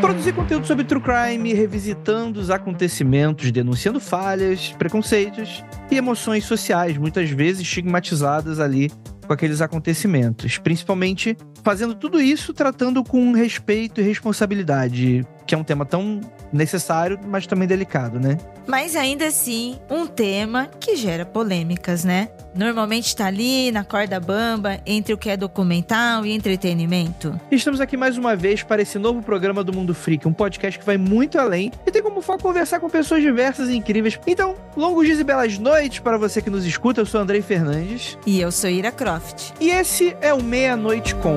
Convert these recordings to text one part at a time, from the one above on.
Produzir conteúdo sobre true crime, revisitando os acontecimentos, denunciando falhas, preconceitos e emoções sociais, muitas vezes estigmatizadas ali com aqueles acontecimentos. Principalmente fazendo tudo isso tratando com respeito e responsabilidade, que é um tema tão necessário, mas também delicado, né? Mas ainda assim, um tema que gera polêmicas, né? Normalmente está ali na corda bamba entre o que é documental e entretenimento. Estamos aqui mais uma vez para esse novo programa do Mundo Freak, um podcast que vai muito além e tem como foco conversar com pessoas diversas e incríveis. Então, longos dias e belas noites para você que nos escuta. Eu sou Andrei Fernandes. E eu sou Ira Croft. E esse é o Meia Noite Com.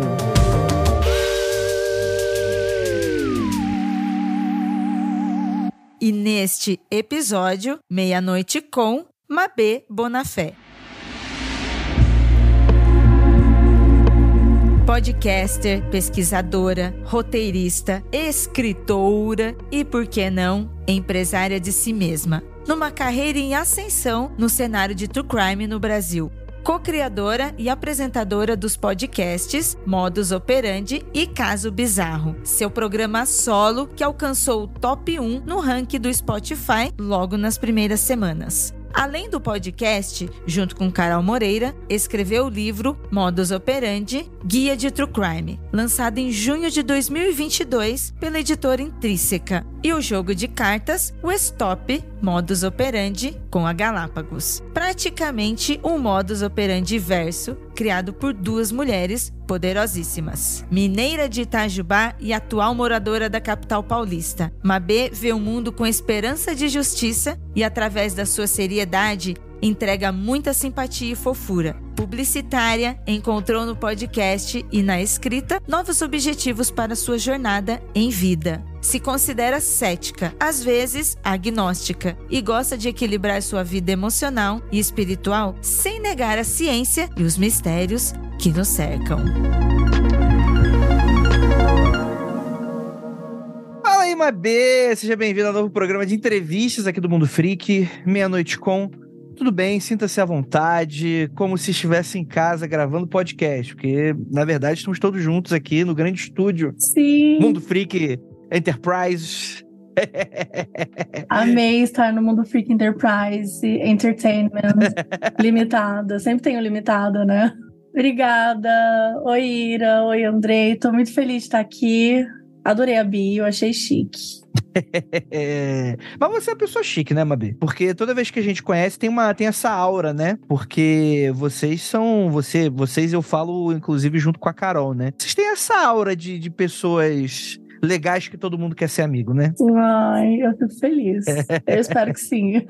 E neste episódio, Meia-Noite com Mabê Bonafé. Podcaster, pesquisadora, roteirista, escritora e, por que não, empresária de si mesma. Numa carreira em ascensão no cenário de true crime no Brasil co-criadora e apresentadora dos podcasts Modus Operandi e Caso Bizarro, seu programa solo que alcançou o top 1 no ranking do Spotify logo nas primeiras semanas. Além do podcast, junto com Carol Moreira, escreveu o livro Modus Operandi Guia de True Crime, lançado em junho de 2022 pela editora Intrínseca, e o jogo de cartas O Stop Modus Operandi com a Galápagos. Praticamente um modus operandi verso criado por duas mulheres poderosíssimas. Mineira de Itajubá e atual moradora da capital paulista, Mabê vê o mundo com esperança de justiça e através da sua seriedade entrega muita simpatia e fofura. Publicitária, encontrou no podcast e na escrita novos objetivos para sua jornada em vida. Se considera cética, às vezes agnóstica, e gosta de equilibrar sua vida emocional e espiritual sem negar a ciência e os mistérios que nos cercam. Fala aí, Mabê! Seja bem-vindo ao novo programa de entrevistas aqui do Mundo Freak, Meia-Noite Com tudo bem, sinta-se à vontade, como se estivesse em casa gravando podcast, porque na verdade estamos todos juntos aqui no grande estúdio. Sim. Mundo Freak Enterprise. Amei estar no Mundo Freak Enterprise Entertainment limitada. Sempre tenho limitada, né? Obrigada. Oi, Ira. Oi, Andrei. Tô muito feliz de estar aqui. Adorei a bio, achei chique. Mas você é uma pessoa chique, né, Mabi? Porque toda vez que a gente conhece tem uma tem essa aura, né? Porque vocês são você, vocês eu falo inclusive junto com a Carol, né? Vocês têm essa aura de, de pessoas legais que todo mundo quer ser amigo, né? Ai, eu fico feliz. eu espero que sim.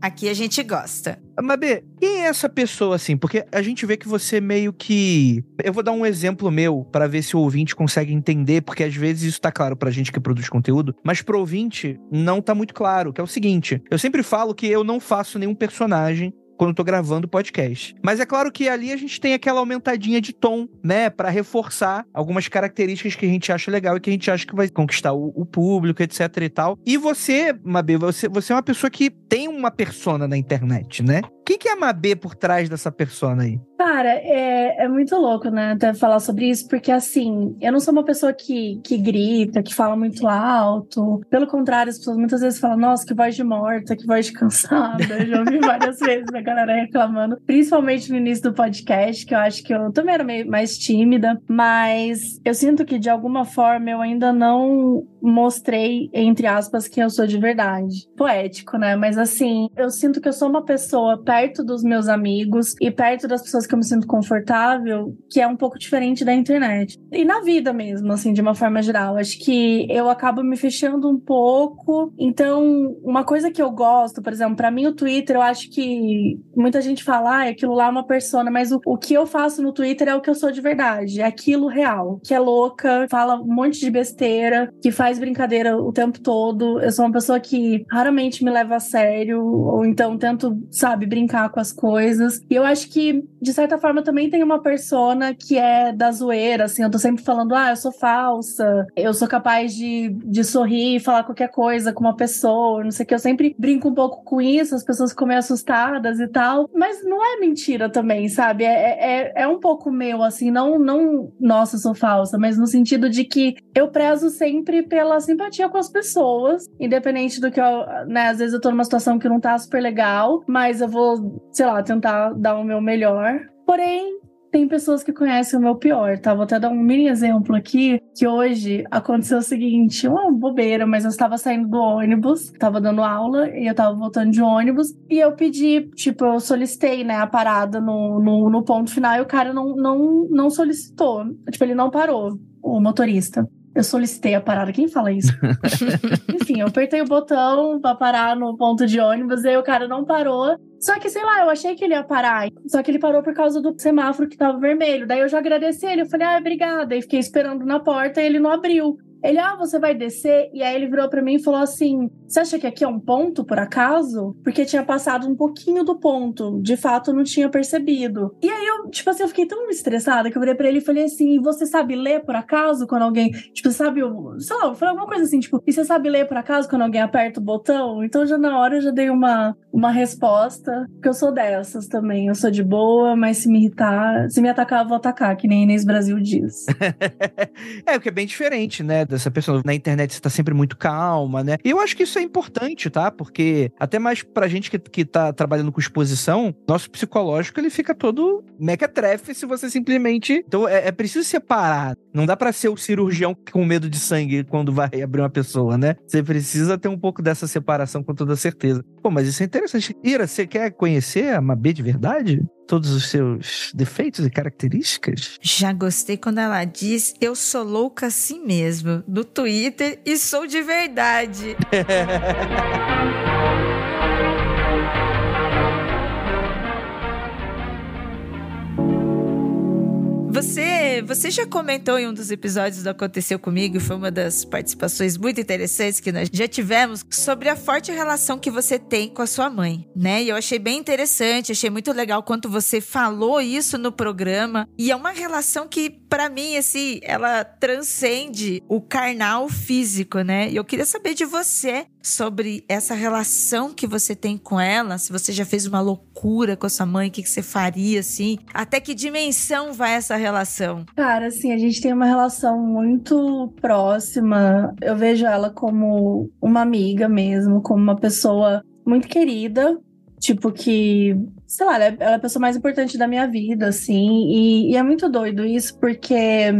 Aqui a gente gosta. Mabê, quem é essa pessoa assim? Porque a gente vê que você meio que. Eu vou dar um exemplo meu para ver se o ouvinte consegue entender, porque às vezes isso tá claro pra gente que produz conteúdo, mas pro ouvinte não tá muito claro, que é o seguinte: eu sempre falo que eu não faço nenhum personagem quando eu tô gravando o podcast. Mas é claro que ali a gente tem aquela aumentadinha de tom, né, para reforçar algumas características que a gente acha legal e que a gente acha que vai conquistar o, o público, etc e tal. E você, Mabê, você, você é uma pessoa que tem uma persona na internet, né? Quem que é a Mabê por trás dessa persona aí? Cara, é, é muito louco, né, até falar sobre isso, porque assim, eu não sou uma pessoa que, que grita, que fala muito alto. Pelo contrário, as pessoas muitas vezes falam, nossa, que voz de morta, que voz de cansada. Eu já ouvi várias vezes a galera reclamando, principalmente no início do podcast, que eu acho que eu também era meio mais tímida, mas eu sinto que de alguma forma eu ainda não mostrei, entre aspas, que eu sou de verdade. Poético, né? Mas assim, eu sinto que eu sou uma pessoa perto dos meus amigos e perto das pessoas que eu me sinto confortável, que é um pouco diferente da internet. E na vida mesmo, assim, de uma forma geral. Acho que eu acabo me fechando um pouco. Então, uma coisa que eu gosto, por exemplo, para mim o Twitter, eu acho que muita gente fala, ah, aquilo lá é uma persona, mas o, o que eu faço no Twitter é o que eu sou de verdade, é aquilo real, que é louca, fala um monte de besteira, que faz brincadeira o tempo todo. Eu sou uma pessoa que raramente me leva a sério, ou então tento, sabe, brincar com as coisas. E eu acho que, de certa forma, também tem uma persona que é da zoeira, assim. Eu tô sempre falando, ah, eu sou falsa, eu sou capaz de, de sorrir e falar qualquer coisa com uma pessoa, não sei o que. Eu sempre brinco um pouco com isso, as pessoas ficam meio assustadas e tal. Mas não é mentira também, sabe? É, é, é um pouco meu, assim, não, não, nossa, eu sou falsa, mas no sentido de que eu prezo sempre pela simpatia com as pessoas, independente do que eu, né, às vezes eu tô numa situação que não tá super legal, mas eu vou, sei lá, tentar dar o meu melhor. Porém, tem pessoas que conhecem o meu pior, tá? Vou até dar um mini exemplo aqui, que hoje aconteceu o seguinte, uma bobeira, mas eu estava saindo do ônibus, estava dando aula e eu estava voltando de ônibus, e eu pedi, tipo, eu solicitei, né, a parada no, no, no ponto final e o cara não, não, não solicitou. Tipo, ele não parou, o motorista. Eu solicitei a parada. Quem fala isso? Enfim, eu apertei o botão pra parar no ponto de ônibus, aí o cara não parou. Só que, sei lá, eu achei que ele ia parar. Só que ele parou por causa do semáforo que tava vermelho. Daí eu já agradeci ele. Eu falei, ah, obrigada. E fiquei esperando na porta e ele não abriu. Ele, ah, você vai descer? E aí ele virou para mim e falou assim: Você acha que aqui é um ponto, por acaso? Porque tinha passado um pouquinho do ponto. De fato, não tinha percebido. E aí eu, tipo assim, eu fiquei tão estressada que eu virei pra ele e falei assim: Você sabe ler por acaso quando alguém. Tipo, sabe. Sei lá, eu falei alguma coisa assim, tipo, e você sabe ler por acaso quando alguém aperta o botão? Então já na hora eu já dei uma, uma resposta. Porque eu sou dessas também. Eu sou de boa, mas se me irritar, se me atacar, eu vou atacar, que nem Inês Brasil diz. é, o que é bem diferente, né? Dessa pessoa. Na internet você tá sempre muito calma, né? E eu acho que isso é importante, tá? Porque até mais pra gente que, que tá trabalhando com exposição, nosso psicológico ele fica todo mequetrefe se você simplesmente. Então é, é preciso separar. Não dá para ser o cirurgião com medo de sangue quando vai abrir uma pessoa, né? Você precisa ter um pouco dessa separação com toda certeza. Pô, mas isso é interessante. Ira, você quer conhecer a Mabê de verdade? Todos os seus defeitos e características? Já gostei quando ela diz eu sou louca assim mesmo, no Twitter e sou de verdade. Você, você já comentou em um dos episódios do Aconteceu Comigo, foi uma das participações muito interessantes que nós já tivemos, sobre a forte relação que você tem com a sua mãe, né? E eu achei bem interessante, achei muito legal quanto você falou isso no programa. E é uma relação que, para mim, assim, ela transcende o carnal físico, né? E eu queria saber de você sobre essa relação que você tem com ela, se você já fez uma loucura com a sua mãe, o que, que você faria, assim, até que dimensão vai essa relação? Cara, assim, a gente tem uma relação muito próxima. Eu vejo ela como uma amiga mesmo, como uma pessoa muito querida, tipo que, sei lá, ela é, é a pessoa mais importante da minha vida, assim, e, e é muito doido isso porque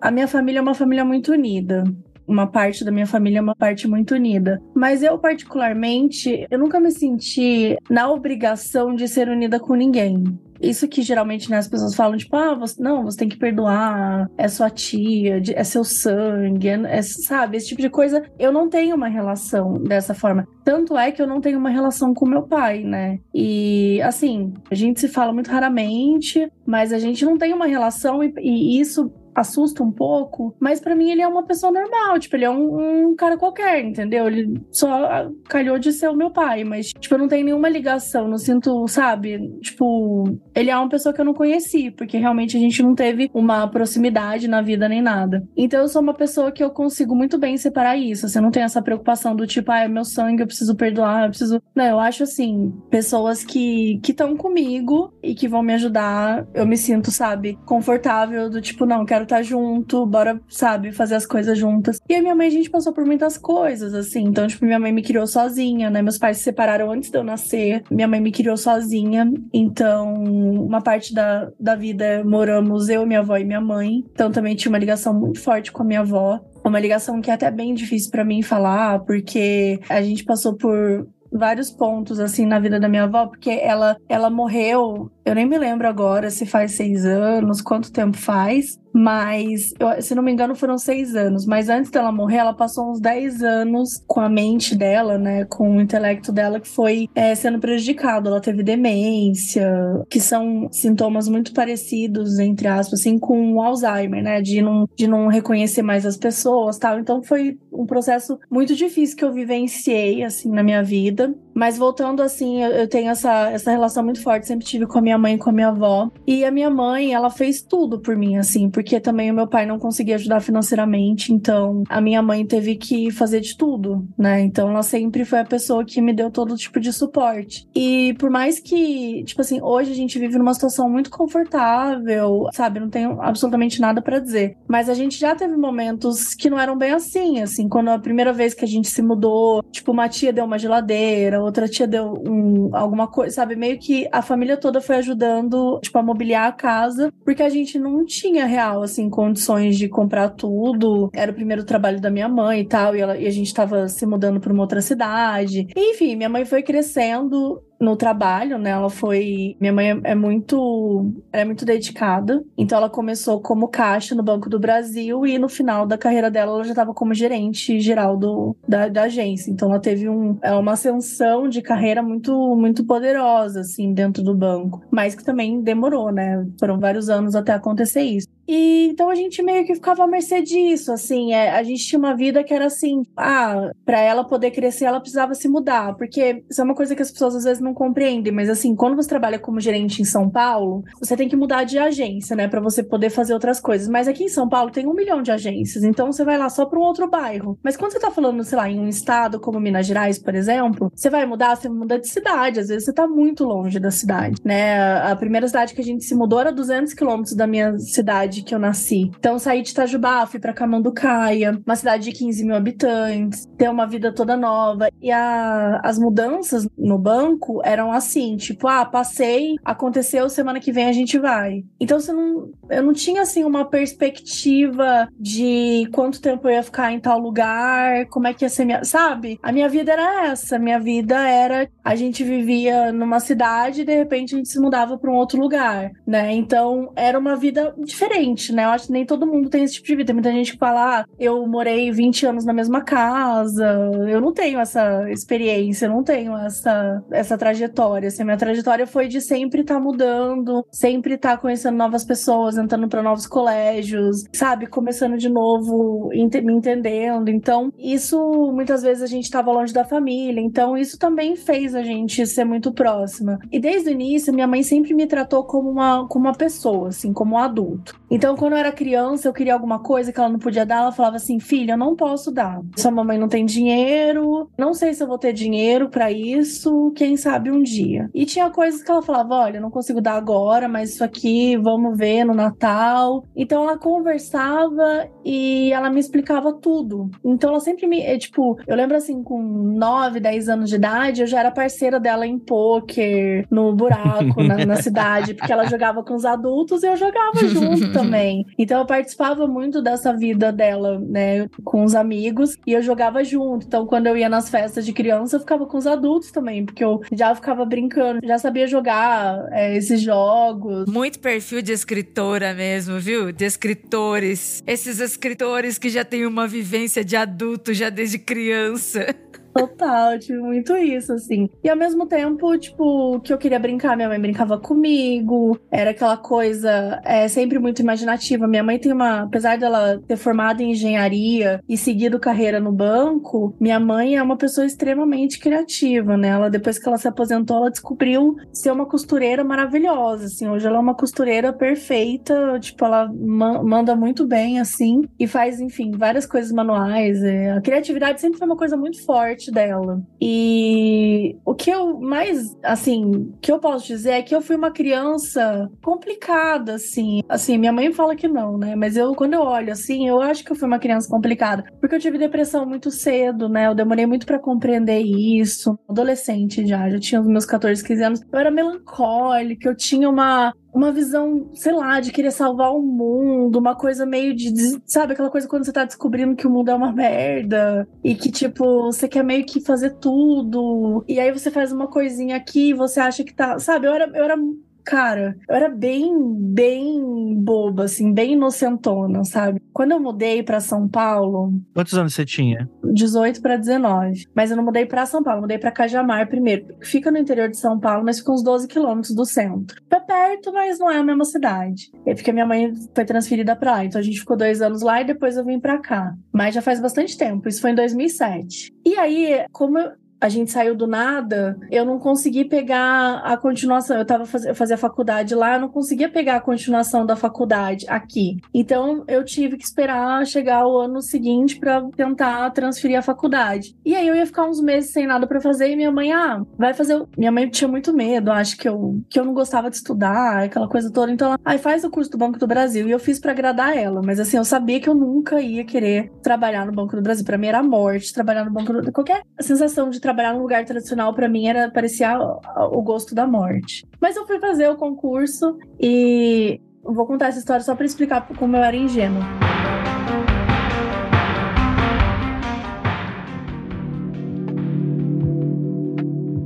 a minha família é uma família muito unida uma parte da minha família é uma parte muito unida. Mas eu, particularmente, eu nunca me senti na obrigação de ser unida com ninguém. Isso que geralmente né, as pessoas falam, tipo, ah, você, não, você tem que perdoar, é sua tia, é seu sangue, é, é, sabe? Esse tipo de coisa. Eu não tenho uma relação dessa forma. Tanto é que eu não tenho uma relação com meu pai, né? E, assim, a gente se fala muito raramente, mas a gente não tem uma relação e, e isso assusta um pouco, mas para mim ele é uma pessoa normal, tipo, ele é um, um, cara qualquer, entendeu? Ele só calhou de ser o meu pai, mas, tipo, eu não tenho nenhuma ligação, não sinto, sabe? Tipo, ele é uma pessoa que eu não conheci, porque realmente a gente não teve uma proximidade na vida nem nada. Então eu sou uma pessoa que eu consigo muito bem separar isso, assim, eu não tenho essa preocupação do tipo, ah, é meu sangue, eu preciso perdoar, eu preciso. Não, eu acho assim, pessoas que estão comigo e que vão me ajudar, eu me sinto, sabe, confortável do tipo, não, quero quero estar tá junto, bora, sabe, fazer as coisas juntas. E a minha mãe, a gente passou por muitas coisas, assim. Então, tipo, minha mãe me criou sozinha, né? Meus pais se separaram antes de eu nascer. Minha mãe me criou sozinha. Então, uma parte da, da vida moramos eu, minha avó e minha mãe. Então, também tinha uma ligação muito forte com a minha avó. Uma ligação que é até bem difícil para mim falar, porque a gente passou por vários pontos assim na vida da minha avó, porque ela ela morreu Eu nem me lembro agora se faz seis anos, quanto tempo faz. Mas, eu, se não me engano, foram seis anos. Mas antes dela morrer, ela passou uns dez anos com a mente dela, né? Com o intelecto dela que foi é, sendo prejudicado. Ela teve demência, que são sintomas muito parecidos, entre aspas, assim, com o Alzheimer, né? De não, de não reconhecer mais as pessoas tal. Então foi um processo muito difícil que eu vivenciei, assim, na minha vida. Mas voltando assim, eu tenho essa, essa relação muito forte, sempre tive com a minha mãe e com a minha avó. E a minha mãe, ela fez tudo por mim, assim, porque também o meu pai não conseguia ajudar financeiramente, então a minha mãe teve que fazer de tudo, né? Então ela sempre foi a pessoa que me deu todo tipo de suporte. E por mais que, tipo assim, hoje a gente vive numa situação muito confortável, sabe? Não tenho absolutamente nada para dizer. Mas a gente já teve momentos que não eram bem assim, assim, quando a primeira vez que a gente se mudou, tipo, uma tia deu uma geladeira, outra tia deu um, alguma coisa, sabe? Meio que a família toda foi ajudando, tipo, a mobiliar a casa, porque a gente não tinha real, assim, condições de comprar tudo. Era o primeiro trabalho da minha mãe e tal, e, ela, e a gente tava se mudando para uma outra cidade. Enfim, minha mãe foi crescendo no trabalho, né? Ela foi. Minha mãe é muito. Ela é muito dedicada. Então ela começou como caixa no Banco do Brasil e no final da carreira dela ela já estava como gerente geral do, da, da, agência. Então ela teve um, é uma ascensão de carreira muito, muito poderosa, assim, dentro do banco. Mas que também demorou, né? Foram vários anos até acontecer isso. E então a gente meio que ficava à mercê disso, assim, é, a gente tinha uma vida que era assim, ah, para ela poder crescer, ela precisava se mudar, porque isso é uma coisa que as pessoas às vezes não compreendem, mas assim, quando você trabalha como gerente em São Paulo, você tem que mudar de agência, né, para você poder fazer outras coisas. Mas aqui em São Paulo tem um milhão de agências, então você vai lá só para um outro bairro. Mas quando você tá falando, sei lá, em um estado como Minas Gerais, por exemplo, você vai mudar, você muda de cidade, às vezes você tá muito longe da cidade, né? A primeira cidade que a gente se mudou era 200 quilômetros da minha cidade cidade que eu nasci. Então, saí de Itajubá, fui pra Camanducaia, uma cidade de 15 mil habitantes, ter uma vida toda nova. E a, as mudanças no banco eram assim, tipo, ah, passei, aconteceu, semana que vem a gente vai. Então, você não, eu não tinha, assim, uma perspectiva de quanto tempo eu ia ficar em tal lugar, como é que ia ser minha... Sabe? A minha vida era essa. Minha vida era... A gente vivia numa cidade e, de repente, a gente se mudava para um outro lugar, né? Então, era uma vida diferente diferente, né? Eu acho que nem todo mundo tem esse tipo de vida. Tem muita gente que fala, ah, eu morei 20 anos na mesma casa. Eu não tenho essa experiência, eu não tenho essa, essa trajetória. Assim, minha trajetória foi de sempre estar tá mudando, sempre estar tá conhecendo novas pessoas, entrando para novos colégios, sabe? Começando de novo, me entendendo. Então, isso muitas vezes a gente estava longe da família. Então, isso também fez a gente ser muito próxima. E desde o início, minha mãe sempre me tratou como uma, como uma pessoa, assim, como um adulto. Então, quando eu era criança, eu queria alguma coisa que ela não podia dar, ela falava assim: filha, eu não posso dar. Sua mamãe não tem dinheiro, não sei se eu vou ter dinheiro para isso, quem sabe um dia. E tinha coisas que ela falava: olha, não consigo dar agora, mas isso aqui vamos ver no Natal. Então, ela conversava e ela me explicava tudo. Então, ela sempre me. É, tipo, eu lembro assim, com 9, 10 anos de idade, eu já era parceira dela em pôquer, no buraco, na, na cidade, porque ela jogava com os adultos e eu jogava junto também. Então eu participava muito dessa vida dela, né, com os amigos e eu jogava junto. Então quando eu ia nas festas de criança, eu ficava com os adultos também, porque eu já ficava brincando, já sabia jogar é, esses jogos. Muito perfil de escritora mesmo, viu? De escritores. Esses escritores que já têm uma vivência de adulto já desde criança. Total, tive muito isso, assim. E ao mesmo tempo, tipo, que eu queria brincar, minha mãe brincava comigo, era aquela coisa é, sempre muito imaginativa. Minha mãe tem uma, apesar dela ter formado em engenharia e seguido carreira no banco, minha mãe é uma pessoa extremamente criativa, né? Ela, depois que ela se aposentou, ela descobriu ser uma costureira maravilhosa, assim. Hoje ela é uma costureira perfeita, tipo, ela ma manda muito bem, assim, e faz, enfim, várias coisas manuais. É. A criatividade sempre foi uma coisa muito forte parte dela. E o que eu mais, assim, que eu posso dizer é que eu fui uma criança complicada, assim. Assim, minha mãe fala que não, né? Mas eu, quando eu olho assim, eu acho que eu fui uma criança complicada. Porque eu tive depressão muito cedo, né? Eu demorei muito para compreender isso. Adolescente já, já tinha os meus 14, 15 anos. Eu era melancólica, eu tinha uma uma visão, sei lá, de querer salvar o mundo, uma coisa meio de, sabe, aquela coisa quando você tá descobrindo que o mundo é uma merda e que tipo, você quer meio que fazer tudo, e aí você faz uma coisinha aqui, você acha que tá, sabe, eu era, eu era cara, eu era bem, bem boba, assim, bem inocentona, sabe? Quando eu mudei para São Paulo. Quantos anos você tinha? 18 para 19. Mas eu não mudei para São Paulo, mudei para Cajamar primeiro. Fica no interior de São Paulo, mas fica uns 12 quilômetros do centro. É perto, mas não é a mesma cidade. É porque minha mãe foi transferida pra lá. Então a gente ficou dois anos lá e depois eu vim pra cá. Mas já faz bastante tempo. Isso foi em 2007. E aí, como eu, a gente saiu do nada, eu não consegui pegar a continuação. Eu tava faz, eu fazia faculdade lá, eu não conseguia pegar a continuação da faculdade aqui. Então eu tive que esperar chegar o ano seguinte para tentar transferir a faculdade. E aí eu ia ficar uns meses sem nada para fazer e minha mãe, ah, vai fazer. Minha mãe tinha muito medo, acho que eu que eu não gostava de estudar, aquela coisa toda. Então ela, aí faz o curso do Banco do Brasil e eu fiz para agradar ela, mas assim, eu sabia que eu nunca ia querer trabalhar no Banco do Brasil. Para mim era morte trabalhar no Banco do qualquer sensação de trabalhar num lugar tradicional para mim era parecia o gosto da morte. Mas eu fui fazer o concurso e vou contar essa história só para explicar como eu era ingênua.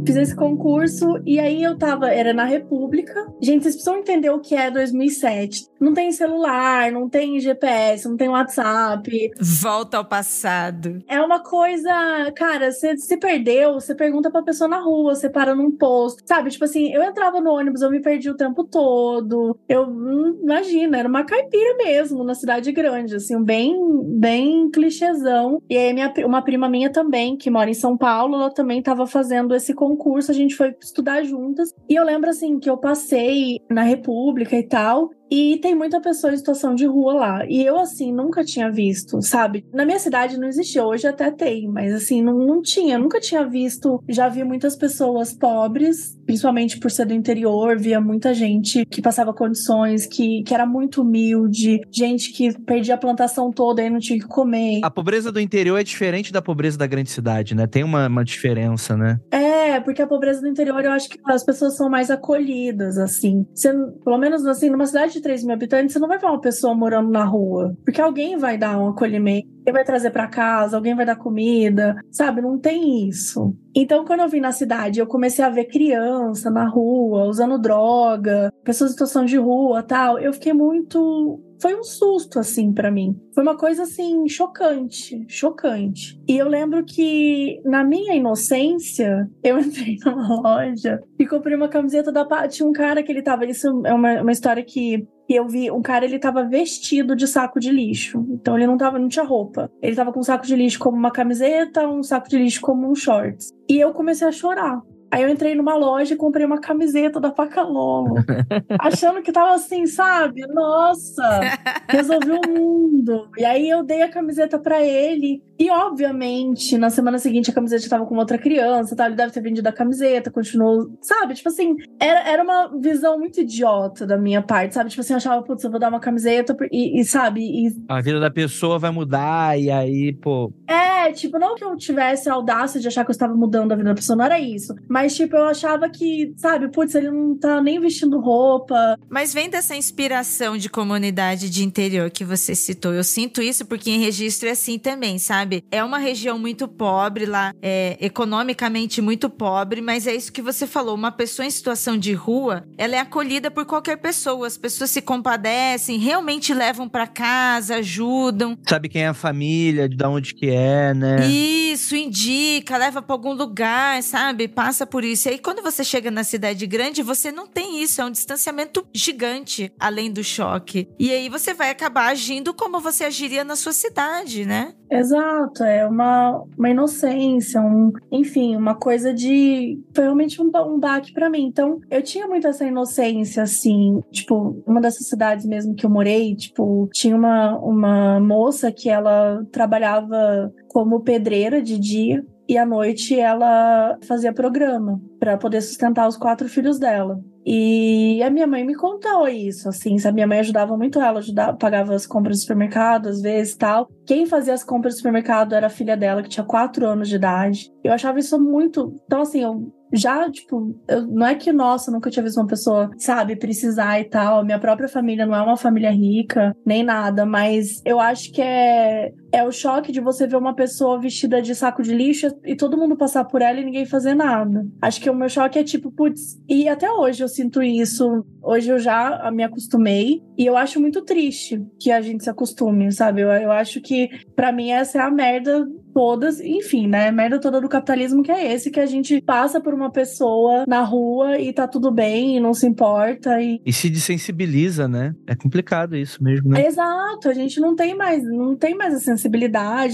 Fiz esse concurso e aí eu tava, era na República. Gente, vocês precisam entender o que é 2007. Não tem celular, não tem GPS, não tem WhatsApp. Volta ao passado. É uma coisa, cara, você se perdeu, você pergunta pra pessoa na rua, você para num posto. Sabe, tipo assim, eu entrava no ônibus, eu me perdi o tempo todo. Eu, hum, imagina, era uma caipira mesmo, na cidade grande, assim, bem, bem clichêzão. E aí minha, uma prima minha também, que mora em São Paulo, ela também tava fazendo esse concurso concurso, a gente foi estudar juntas. E eu lembro, assim, que eu passei na República e tal. E tem muita pessoa em situação de rua lá. E eu, assim, nunca tinha visto, sabe? Na minha cidade não existia, hoje até tem, mas assim, não, não tinha, nunca tinha visto. Já vi muitas pessoas pobres, principalmente por ser do interior, via muita gente que passava condições, que, que era muito humilde, gente que perdia a plantação toda e não tinha que comer. A pobreza do interior é diferente da pobreza da grande cidade, né? Tem uma, uma diferença, né? É, porque a pobreza do interior eu acho que as pessoas são mais acolhidas, assim. Você, pelo menos assim, numa cidade de 3 mil habitantes, você não vai ver uma pessoa morando na rua. Porque alguém vai dar um acolhimento, alguém vai trazer para casa, alguém vai dar comida, sabe? Não tem isso. Então, quando eu vim na cidade, eu comecei a ver criança na rua, usando droga, pessoas em situação de rua tal. Eu fiquei muito foi um susto, assim, para mim. Foi uma coisa, assim, chocante, chocante. E eu lembro que, na minha inocência, eu entrei numa loja e comprei uma camiseta da... Tinha um cara que ele tava... Isso é uma, uma história que e eu vi um cara, ele tava vestido de saco de lixo. Então ele não tava, não tinha roupa. Ele tava com um saco de lixo como uma camiseta, um saco de lixo como um shorts. E eu comecei a chorar. Aí eu entrei numa loja e comprei uma camiseta da Pacalolo. achando que tava assim, sabe? Nossa, resolvi o mundo. E aí eu dei a camiseta para ele. E, obviamente, na semana seguinte a camiseta estava com outra criança, tá? Ele deve ter vendido a camiseta, continuou. Sabe? Tipo assim, era, era uma visão muito idiota da minha parte, sabe? Tipo assim, eu achava, putz, eu vou dar uma camiseta e, e sabe? E... A vida da pessoa vai mudar, e aí, pô. É, tipo, não que eu tivesse a audácia de achar que eu estava mudando a vida da pessoa, não era isso. Mas, tipo, eu achava que, sabe, putz, ele não tá nem vestindo roupa. Mas vem dessa inspiração de comunidade de interior que você citou. Eu sinto isso porque em registro é assim também, sabe? Sabe? É uma região muito pobre lá, é economicamente muito pobre, mas é isso que você falou. Uma pessoa em situação de rua, ela é acolhida por qualquer pessoa. As pessoas se compadecem, realmente levam para casa, ajudam. Sabe quem é a família, de onde que é, né? Isso, indica, leva para algum lugar, sabe? Passa por isso. E aí quando você chega na cidade grande, você não tem isso, é um distanciamento gigante além do choque. E aí você vai acabar agindo como você agiria na sua cidade, né? Exato, é uma, uma inocência, um, enfim, uma coisa de. Foi realmente um, um baque para mim. Então, eu tinha muito essa inocência, assim. Tipo, uma dessas cidades mesmo que eu morei, tipo, tinha uma, uma moça que ela trabalhava como pedreira de dia e à noite ela fazia programa para poder sustentar os quatro filhos dela. E a minha mãe me contou isso, assim, sabe? Minha mãe ajudava muito ela, ajudava, pagava as compras do supermercado, às vezes tal. Quem fazia as compras do supermercado era a filha dela, que tinha quatro anos de idade. Eu achava isso muito. Então, assim, eu já, tipo, eu, não é que, nossa, nunca tinha visto uma pessoa, sabe, precisar e tal. Minha própria família não é uma família rica, nem nada, mas eu acho que é, é o choque de você ver uma pessoa vestida de saco de lixo e todo mundo passar por ela e ninguém fazer nada. Acho que o meu choque é tipo, putz, e até hoje eu sinto isso. Hoje eu já me acostumei e eu acho muito triste que a gente se acostume, sabe? Eu, eu acho que para mim essa é a merda todas, enfim, né? A merda toda do capitalismo que é esse, que a gente passa por uma pessoa na rua e tá tudo bem e não se importa. E, e se desensibiliza, né? É complicado isso mesmo, né? Exato, a gente não tem mais, não tem mais a sensibilidade,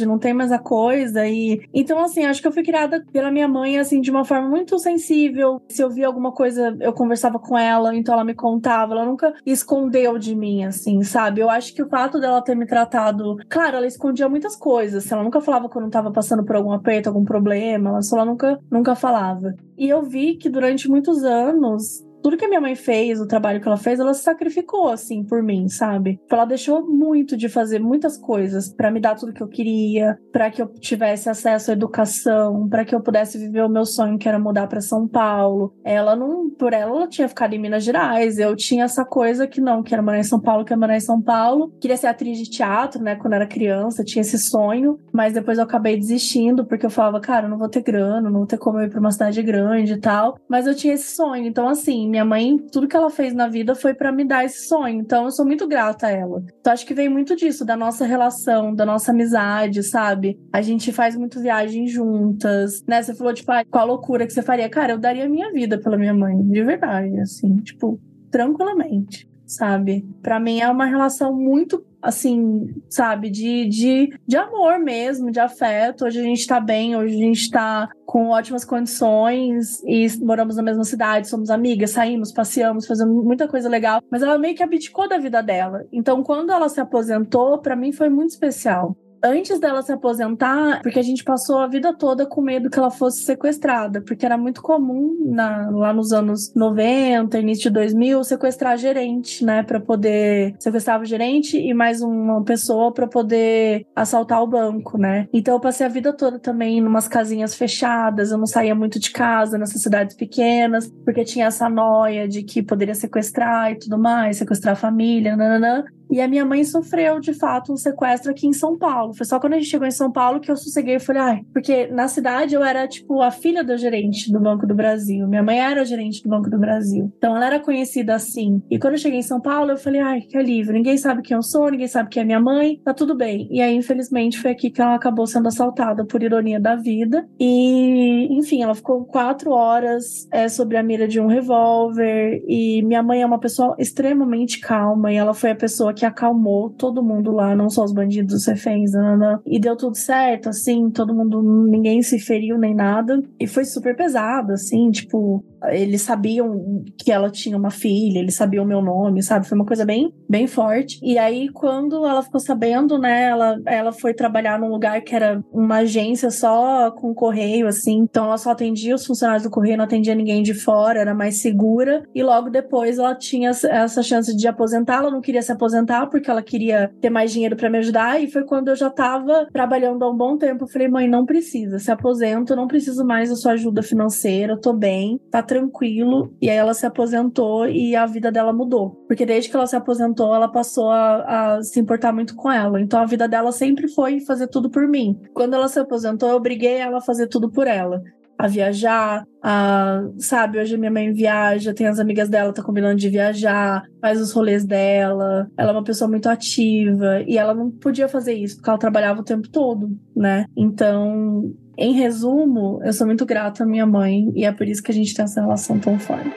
não tem mais a coisa. E então, assim, acho que eu fui criada pela minha mãe, assim, de uma forma muito sensível. Se eu via alguma coisa, eu conversava com ela, então ela me contava, ela nunca escondeu de mim, assim, sabe? Eu acho que o fato dela ter me tratado. Claro, ela escondia muitas coisas, ela nunca falava quando estava passando por algum aperto, algum problema, ela só nunca, nunca falava. E eu vi que durante muitos anos tudo que a minha mãe fez, o trabalho que ela fez, ela se sacrificou, assim, por mim, sabe? Ela deixou muito de fazer muitas coisas para me dar tudo que eu queria, para que eu tivesse acesso à educação, para que eu pudesse viver o meu sonho, que era mudar para São Paulo. Ela não, por ela, ela tinha ficado em Minas Gerais. Eu tinha essa coisa que não, que era morar em São Paulo, que era morar em São Paulo. Queria ser atriz de teatro, né, quando era criança, tinha esse sonho, mas depois eu acabei desistindo, porque eu falava, cara, eu não vou ter grana, não vou ter como ir pra uma cidade grande e tal. Mas eu tinha esse sonho. Então, assim, minha mãe, tudo que ela fez na vida foi para me dar esse sonho. Então eu sou muito grata a ela. Então acho que vem muito disso, da nossa relação, da nossa amizade, sabe? A gente faz muito viagem juntas, né? Você falou, tipo, ah, qual a loucura que você faria? Cara, eu daria minha vida pela minha mãe, de verdade, assim, tipo, tranquilamente sabe? Para mim é uma relação muito assim, sabe, de, de, de amor mesmo, de afeto. Hoje a gente tá bem, hoje a gente tá com ótimas condições e moramos na mesma cidade, somos amigas, saímos, passeamos, fazemos muita coisa legal, mas ela meio que abdicou da vida dela. Então, quando ela se aposentou, para mim foi muito especial antes dela se aposentar, porque a gente passou a vida toda com medo que ela fosse sequestrada, porque era muito comum na, lá nos anos 90, início de 2000, sequestrar gerente, né, para poder sequestrar o gerente e mais uma pessoa para poder assaltar o banco, né? Então eu passei a vida toda também em umas casinhas fechadas, eu não saía muito de casa nessas cidades pequenas, porque tinha essa noia de que poderia sequestrar e tudo mais, sequestrar a família, nananã. E a minha mãe sofreu, de fato, um sequestro aqui em São Paulo. Foi só quando a gente chegou em São Paulo que eu sosseguei e falei, ai, porque na cidade eu era, tipo, a filha do gerente do Banco do Brasil. Minha mãe era gerente do Banco do Brasil. Então ela era conhecida assim. E quando eu cheguei em São Paulo, eu falei, ai, que alívio. Ninguém sabe quem eu sou, ninguém sabe quem é minha mãe, tá tudo bem. E aí, infelizmente, foi aqui que ela acabou sendo assaltada por ironia da vida. E, enfim, ela ficou quatro horas é, sobre a mira de um revólver. E minha mãe é uma pessoa extremamente calma. E ela foi a pessoa que que acalmou todo mundo lá, não só os bandidos, os reféns, nanana, e deu tudo certo, assim, todo mundo, ninguém se feriu nem nada, e foi super pesado, assim, tipo, eles sabiam que ela tinha uma filha, eles sabiam o meu nome, sabe? Foi uma coisa bem, bem forte. E aí, quando ela ficou sabendo, né, ela, ela foi trabalhar num lugar que era uma agência só com correio, assim. Então, ela só atendia os funcionários do correio, não atendia ninguém de fora, era mais segura. E logo depois, ela tinha essa chance de aposentar. Ela não queria se aposentar porque ela queria ter mais dinheiro para me ajudar. E foi quando eu já tava trabalhando há um bom tempo. Eu falei, mãe, não precisa, se aposenta, não preciso mais da sua ajuda financeira, eu tô bem, tá tranquilo. E aí ela se aposentou e a vida dela mudou. Porque desde que ela se aposentou, ela passou a, a se importar muito com ela. Então a vida dela sempre foi fazer tudo por mim. Quando ela se aposentou, eu obriguei ela a fazer tudo por ela a viajar, a, sabe, hoje minha mãe viaja, tem as amigas dela, tá combinando de viajar, faz os rolês dela, ela é uma pessoa muito ativa, e ela não podia fazer isso, porque ela trabalhava o tempo todo, né? Então, em resumo, eu sou muito grata à minha mãe e é por isso que a gente tem essa relação tão forte.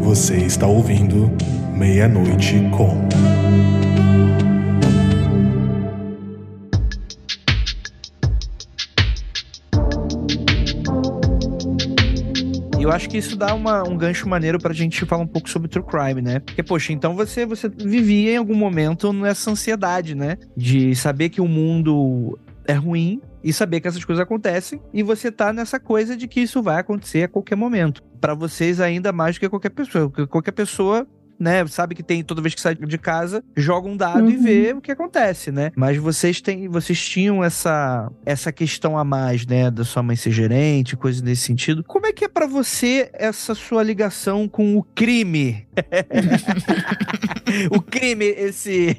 Você está ouvindo Meia-Noite com. E eu acho que isso dá uma, um gancho maneiro pra gente falar um pouco sobre true crime, né? Porque, poxa, então você, você vivia em algum momento nessa ansiedade, né? De saber que o mundo é ruim e saber que essas coisas acontecem e você tá nessa coisa de que isso vai acontecer a qualquer momento. Para vocês ainda mais do que qualquer pessoa, porque qualquer pessoa né? Sabe que tem toda vez que sai de casa, joga um dado uhum. e vê o que acontece, né? Mas vocês têm, vocês tinham essa essa questão a mais, né, da sua mãe ser gerente, coisa nesse sentido. Como é que é para você essa sua ligação com o crime? o crime, esse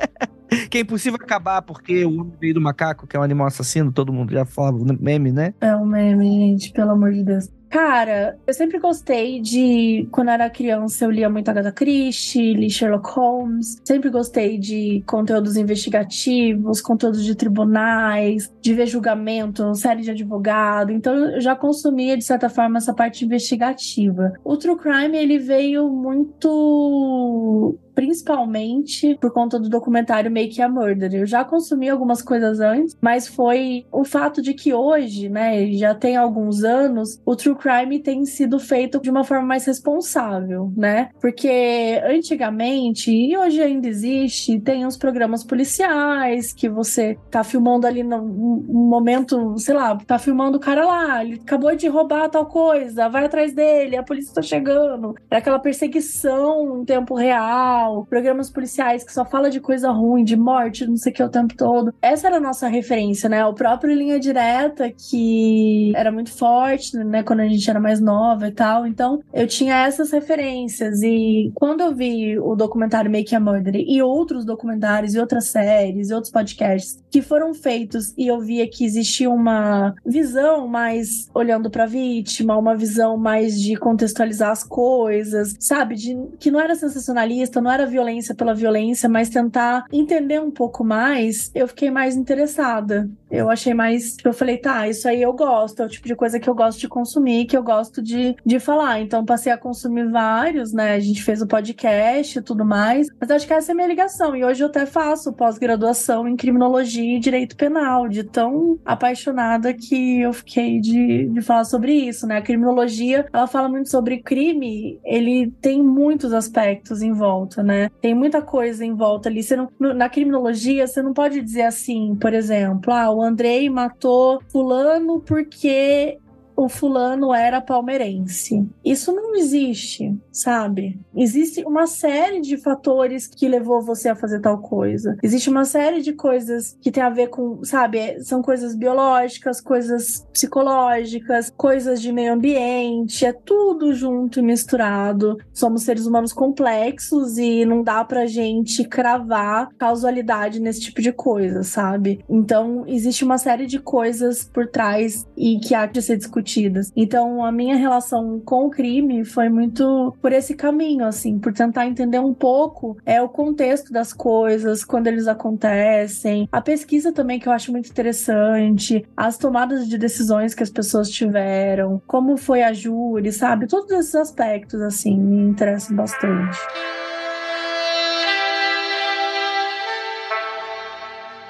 que é impossível acabar porque o homem veio do macaco, que é um animal assassino, todo mundo já falava meme, né? É um meme, gente, pelo amor de Deus. Cara, eu sempre gostei de. Quando eu era criança, eu lia muito Agatha Christie, li Sherlock Holmes. Sempre gostei de conteúdos investigativos, conteúdos de tribunais, de ver julgamento, série de advogado. Então, eu já consumia, de certa forma, essa parte investigativa. O True Crime, ele veio muito principalmente por conta do documentário Make a Murder. Eu já consumi algumas coisas antes, mas foi o fato de que hoje, né, já tem alguns anos, o true crime tem sido feito de uma forma mais responsável, né? Porque antigamente, e hoje ainda existe, tem uns programas policiais que você tá filmando ali num momento, sei lá, tá filmando o cara lá, ele acabou de roubar tal coisa, vai atrás dele, a polícia tá chegando. É aquela perseguição em tempo real programas policiais que só fala de coisa ruim, de morte, não sei o que o tempo todo. Essa era a nossa referência, né? O próprio Linha Direta, que era muito forte, né? Quando a gente era mais nova e tal. Então, eu tinha essas referências. E quando eu vi o documentário Make a Murder e outros documentários e outras séries e outros podcasts que foram feitos e eu via que existia uma visão mais olhando para a vítima, uma visão mais de contextualizar as coisas, sabe? De, que não era sensacionalista, não era violência pela violência, mas tentar entender um pouco mais, eu fiquei mais interessada. Eu achei mais. Eu falei, tá, isso aí eu gosto, é o tipo de coisa que eu gosto de consumir, que eu gosto de, de falar. Então, passei a consumir vários, né? A gente fez o podcast e tudo mais. Mas acho que essa é a minha ligação. E hoje eu até faço pós-graduação em criminologia e direito penal, de tão apaixonada que eu fiquei de, de falar sobre isso, né? A criminologia, ela fala muito sobre crime, ele tem muitos aspectos em volta, né? Tem muita coisa em volta ali. Você não, na criminologia, você não pode dizer assim, por exemplo, ah, o Andrei matou fulano porque o fulano era palmeirense. Isso não existe, sabe? Existe uma série de fatores que levou você a fazer tal coisa. Existe uma série de coisas que tem a ver com, sabe, são coisas biológicas, coisas psicológicas, coisas de meio ambiente, é tudo junto e misturado. Somos seres humanos complexos e não dá pra gente cravar causalidade nesse tipo de coisa, sabe? Então, existe uma série de coisas por trás e que há de ser discutido discutidas. Então, a minha relação com o crime foi muito por esse caminho, assim, por tentar entender um pouco é o contexto das coisas, quando eles acontecem, a pesquisa também que eu acho muito interessante, as tomadas de decisões que as pessoas tiveram, como foi a júri, sabe? Todos esses aspectos, assim, me interessam bastante.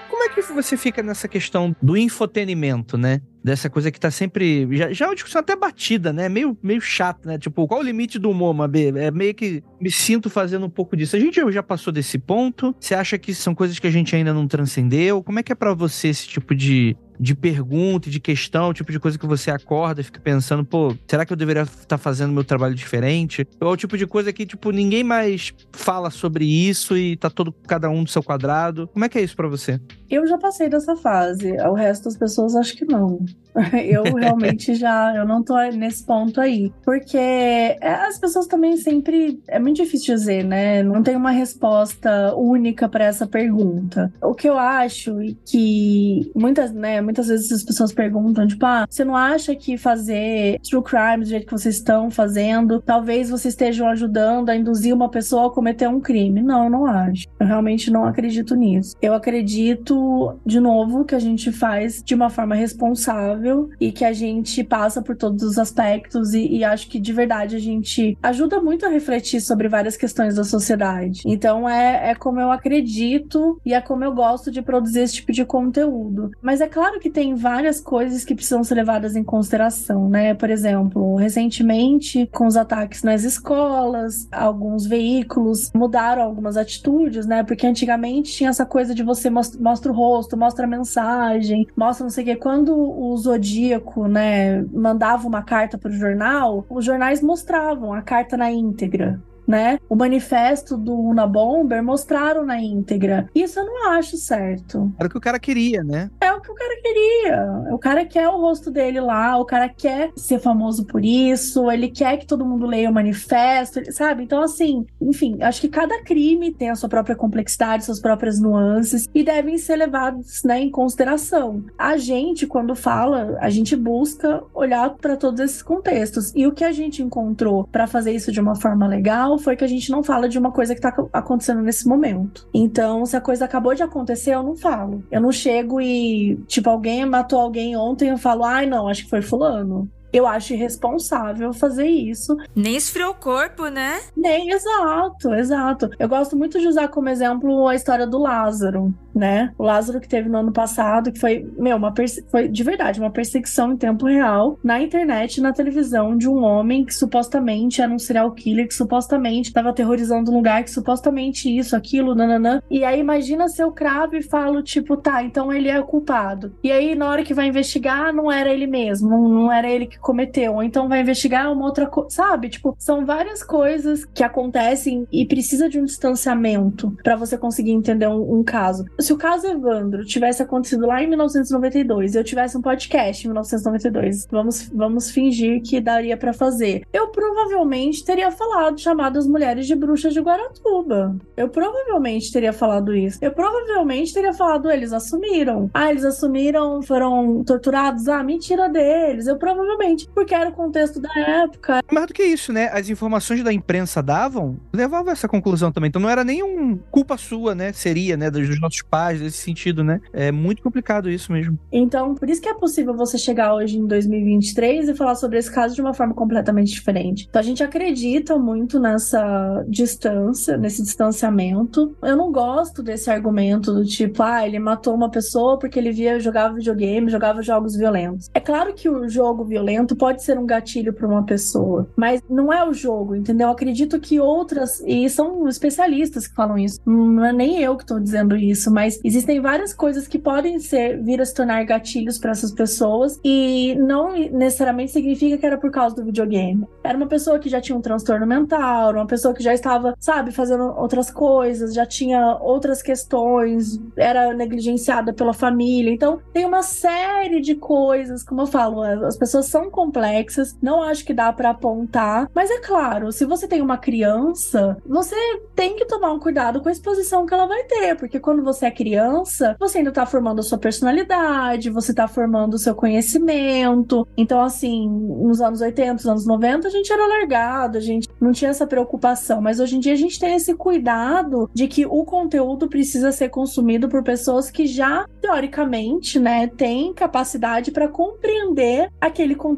Como é que você fica nessa questão do infotenimento, né? Dessa coisa que tá sempre. Já, já é uma discussão até batida, né? Meio, meio chato, né? Tipo, qual o limite do humor, Mabê? É meio que me sinto fazendo um pouco disso. A gente já passou desse ponto? Você acha que são coisas que a gente ainda não transcendeu? Como é que é para você esse tipo de, de pergunta, de questão, tipo de coisa que você acorda e fica pensando, pô, será que eu deveria estar tá fazendo meu trabalho diferente? Ou o tipo de coisa que, tipo, ninguém mais fala sobre isso e tá todo cada um do seu quadrado. Como é que é isso para você? Eu já passei dessa fase. O resto das pessoas acho que não. Eu realmente já, eu não tô nesse ponto aí. Porque é, as pessoas também sempre. É muito difícil dizer, né? Não tem uma resposta única para essa pergunta. O que eu acho que muitas, né, muitas vezes as pessoas perguntam, tipo, ah, você não acha que fazer true crime do jeito que vocês estão fazendo, talvez vocês estejam ajudando a induzir uma pessoa a cometer um crime? Não, eu não acho. Eu realmente não acredito nisso. Eu acredito, de novo, que a gente faz de uma forma responsável saudável e que a gente passa por todos os aspectos e, e, acho que de verdade a gente ajuda muito a refletir sobre várias questões da sociedade. Então é, é como eu acredito e é como eu gosto de produzir esse tipo de conteúdo. Mas é claro que tem várias coisas que precisam ser levadas em consideração, né? Por exemplo, recentemente, com os ataques nas escolas, alguns veículos mudaram algumas atitudes, né? Porque antigamente tinha essa coisa de você mostra o rosto, mostra a mensagem, mostra não sei o quê. Quando os Zodíaco, né, mandava uma carta para o jornal, os jornais mostravam a carta na íntegra né? O manifesto do Una Bomber mostraram na íntegra. Isso eu não acho certo. Era o que o cara queria, né? É o que o cara queria. O cara quer o rosto dele lá, o cara quer ser famoso por isso, ele quer que todo mundo leia o manifesto, sabe? Então, assim, enfim, acho que cada crime tem a sua própria complexidade, suas próprias nuances e devem ser levados né, em consideração. A gente, quando fala, a gente busca olhar para todos esses contextos. E o que a gente encontrou para fazer isso de uma forma legal foi que a gente não fala de uma coisa que tá acontecendo nesse momento. Então, se a coisa acabou de acontecer, eu não falo. Eu não chego e, tipo, alguém matou alguém ontem, eu falo, ai, não, acho que foi fulano. Eu acho irresponsável fazer isso. Nem esfriou o corpo, né? Nem, exato, exato. Eu gosto muito de usar como exemplo a história do Lázaro né? O Lázaro que teve no ano passado, que foi, meu, uma foi de verdade uma perseguição em tempo real na internet, na televisão de um homem que supostamente era um serial killer, que supostamente estava aterrorizando um lugar, que supostamente isso, aquilo, nananã. E aí imagina se eu cravo e falo tipo, tá, então ele é o culpado. E aí na hora que vai investigar, não era ele mesmo, não, não era ele que cometeu, ou então vai investigar uma outra coisa, sabe? Tipo, são várias coisas que acontecem e precisa de um distanciamento para você conseguir entender um, um caso se o caso Evandro tivesse acontecido lá em 1992 e eu tivesse um podcast em 1992, vamos, vamos fingir que daria para fazer. Eu provavelmente teria falado, chamado as mulheres de bruxas de Guaratuba. Eu provavelmente teria falado isso. Eu provavelmente teria falado, eles assumiram. Ah, eles assumiram, foram torturados. Ah, mentira deles. Eu provavelmente, porque era o contexto da época. Mais do que isso, né? As informações da imprensa davam, levavam a essa conclusão também. Então não era nenhum culpa sua, né? Seria, né? Dos nossos paz, nesse sentido, né? É muito complicado isso mesmo. Então, por isso que é possível você chegar hoje em 2023 e falar sobre esse caso de uma forma completamente diferente. Então, a gente acredita muito nessa distância, nesse distanciamento. Eu não gosto desse argumento do tipo, ah, ele matou uma pessoa porque ele via, jogava videogame, jogava jogos violentos. É claro que o jogo violento pode ser um gatilho para uma pessoa, mas não é o jogo, entendeu? Eu acredito que outras, e são especialistas que falam isso, não é nem eu que estou dizendo isso, mas existem várias coisas que podem ser vir a se tornar gatilhos para essas pessoas e não necessariamente significa que era por causa do videogame. Era uma pessoa que já tinha um transtorno mental, uma pessoa que já estava, sabe, fazendo outras coisas, já tinha outras questões, era negligenciada pela família. Então, tem uma série de coisas, como eu falo, as pessoas são complexas, não acho que dá para apontar, mas é claro, se você tem uma criança, você tem que tomar um cuidado com a exposição que ela vai ter, porque quando você é criança, você ainda tá formando a sua personalidade, você tá formando o seu conhecimento. Então, assim, nos anos 80, nos anos 90, a gente era largado, a gente não tinha essa preocupação. Mas hoje em dia a gente tem esse cuidado de que o conteúdo precisa ser consumido por pessoas que já, teoricamente, né, têm capacidade para compreender aquele conteúdo.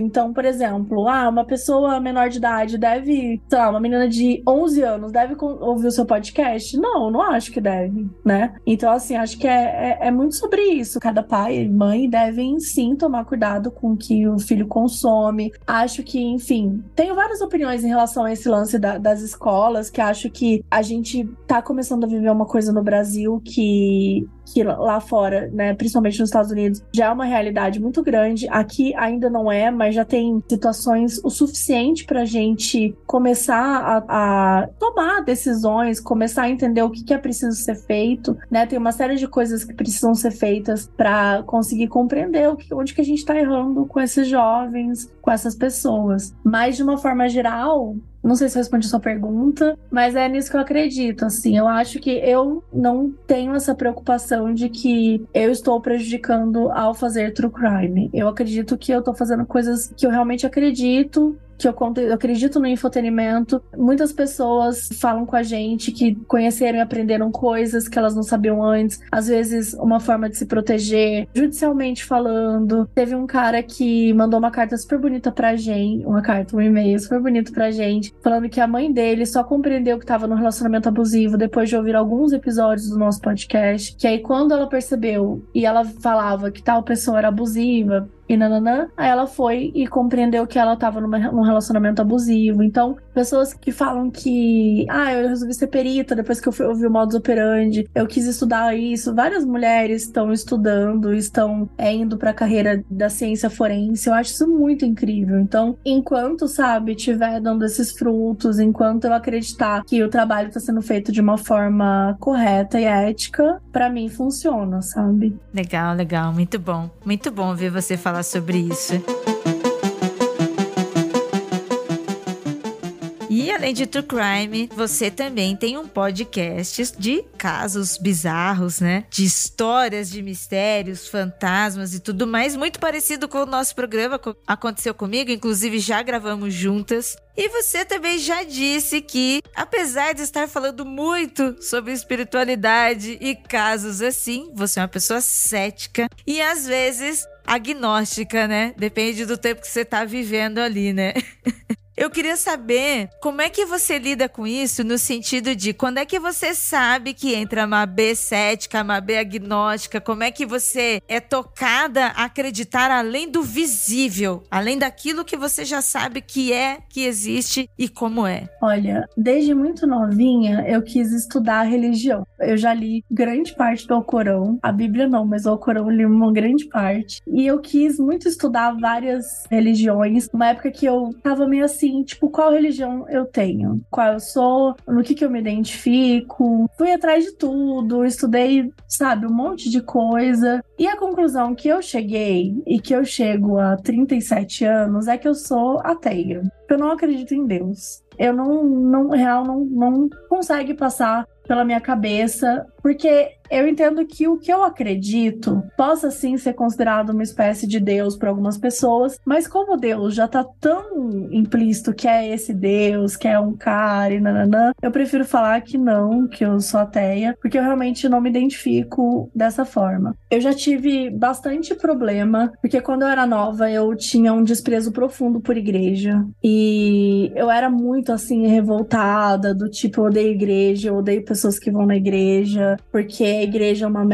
Então, por exemplo, ah, uma pessoa menor de idade deve, sei lá, uma menina de 11 anos deve ouvir o seu podcast? Não, não acho que deve, né? Então, assim, acho que é, é, é, muito sobre isso. Cada pai e mãe devem sim tomar cuidado com o que o filho consome. Acho que, enfim, tenho várias opiniões em relação a esse lance da, das escolas, que acho que a gente tá começando a viver uma coisa no Brasil que que lá fora, né, principalmente nos Estados Unidos, já é uma realidade muito grande. Aqui ainda não é, mas já tem situações o suficiente para a gente começar a, a, tomar decisões, começar a entender o que, que é preciso ser feito, né? Tem uma série de coisas que precisam ser feitas para conseguir compreender o que, onde que a gente está errando com esses jovens, com essas pessoas. Mas de uma forma geral, não sei se eu respondi a sua pergunta, mas é nisso que eu acredito. Assim, eu acho que eu não tenho essa preocupação de que eu estou prejudicando ao fazer true crime. Eu acredito que eu estou fazendo coisas que eu realmente acredito que eu, conto, eu acredito no infotenimento. Muitas pessoas falam com a gente que conheceram e aprenderam coisas que elas não sabiam antes. Às vezes, uma forma de se proteger, judicialmente falando. Teve um cara que mandou uma carta super bonita pra gente, uma carta, um e-mail super bonito pra gente, falando que a mãe dele só compreendeu que tava no relacionamento abusivo depois de ouvir alguns episódios do nosso podcast. Que aí, quando ela percebeu e ela falava que tal pessoa era abusiva, e nananã. Aí ela foi e compreendeu que ela tava numa, num relacionamento abusivo. Então, pessoas que falam que, ah, eu resolvi ser perita depois que eu fui ouvir o modus operandi, eu quis estudar isso. Várias mulheres estão estudando, estão é, indo para a carreira da ciência forense. Eu acho isso muito incrível. Então, enquanto, sabe, tiver dando esses frutos, enquanto eu acreditar que o trabalho está sendo feito de uma forma correta e ética, para mim funciona, sabe? Legal, legal, muito bom. Muito bom ver você falar sobre isso. Além de True Crime, você também tem um podcast de casos bizarros, né? De histórias de mistérios, fantasmas e tudo mais, muito parecido com o nosso programa. Aconteceu comigo, inclusive já gravamos juntas. E você também já disse que, apesar de estar falando muito sobre espiritualidade e casos assim, você é uma pessoa cética e às vezes agnóstica, né? Depende do tempo que você tá vivendo ali, né? Eu queria saber como é que você lida com isso no sentido de quando é que você sabe que entra uma B cética, uma B agnóstica, como é que você é tocada a acreditar além do visível, além daquilo que você já sabe que é, que existe e como é? Olha, desde muito novinha eu quis estudar a religião. Eu já li grande parte do Alcorão, a Bíblia não, mas o Alcorão li uma grande parte. E eu quis muito estudar várias religiões, uma época que eu tava meio assim assim, tipo, qual religião eu tenho, qual eu sou, no que que eu me identifico. Fui atrás de tudo, estudei, sabe, um monte de coisa. E a conclusão que eu cheguei e que eu chego a 37 anos é que eu sou ateia. Eu não acredito em Deus. Eu não, não real, não, não consegue passar pela minha cabeça, porque eu entendo que o que eu acredito possa sim ser considerado uma espécie de Deus para algumas pessoas, mas como Deus já tá tão implícito que é esse Deus, que é um cara e nananã, eu prefiro falar que não, que eu sou ateia, porque eu realmente não me identifico dessa forma. Eu já tive bastante problema, porque quando eu era nova eu tinha um desprezo profundo por igreja e eu era muito assim revoltada, do tipo, eu odeio igreja, eu odeio pessoas que vão na igreja, porque a igreja é uma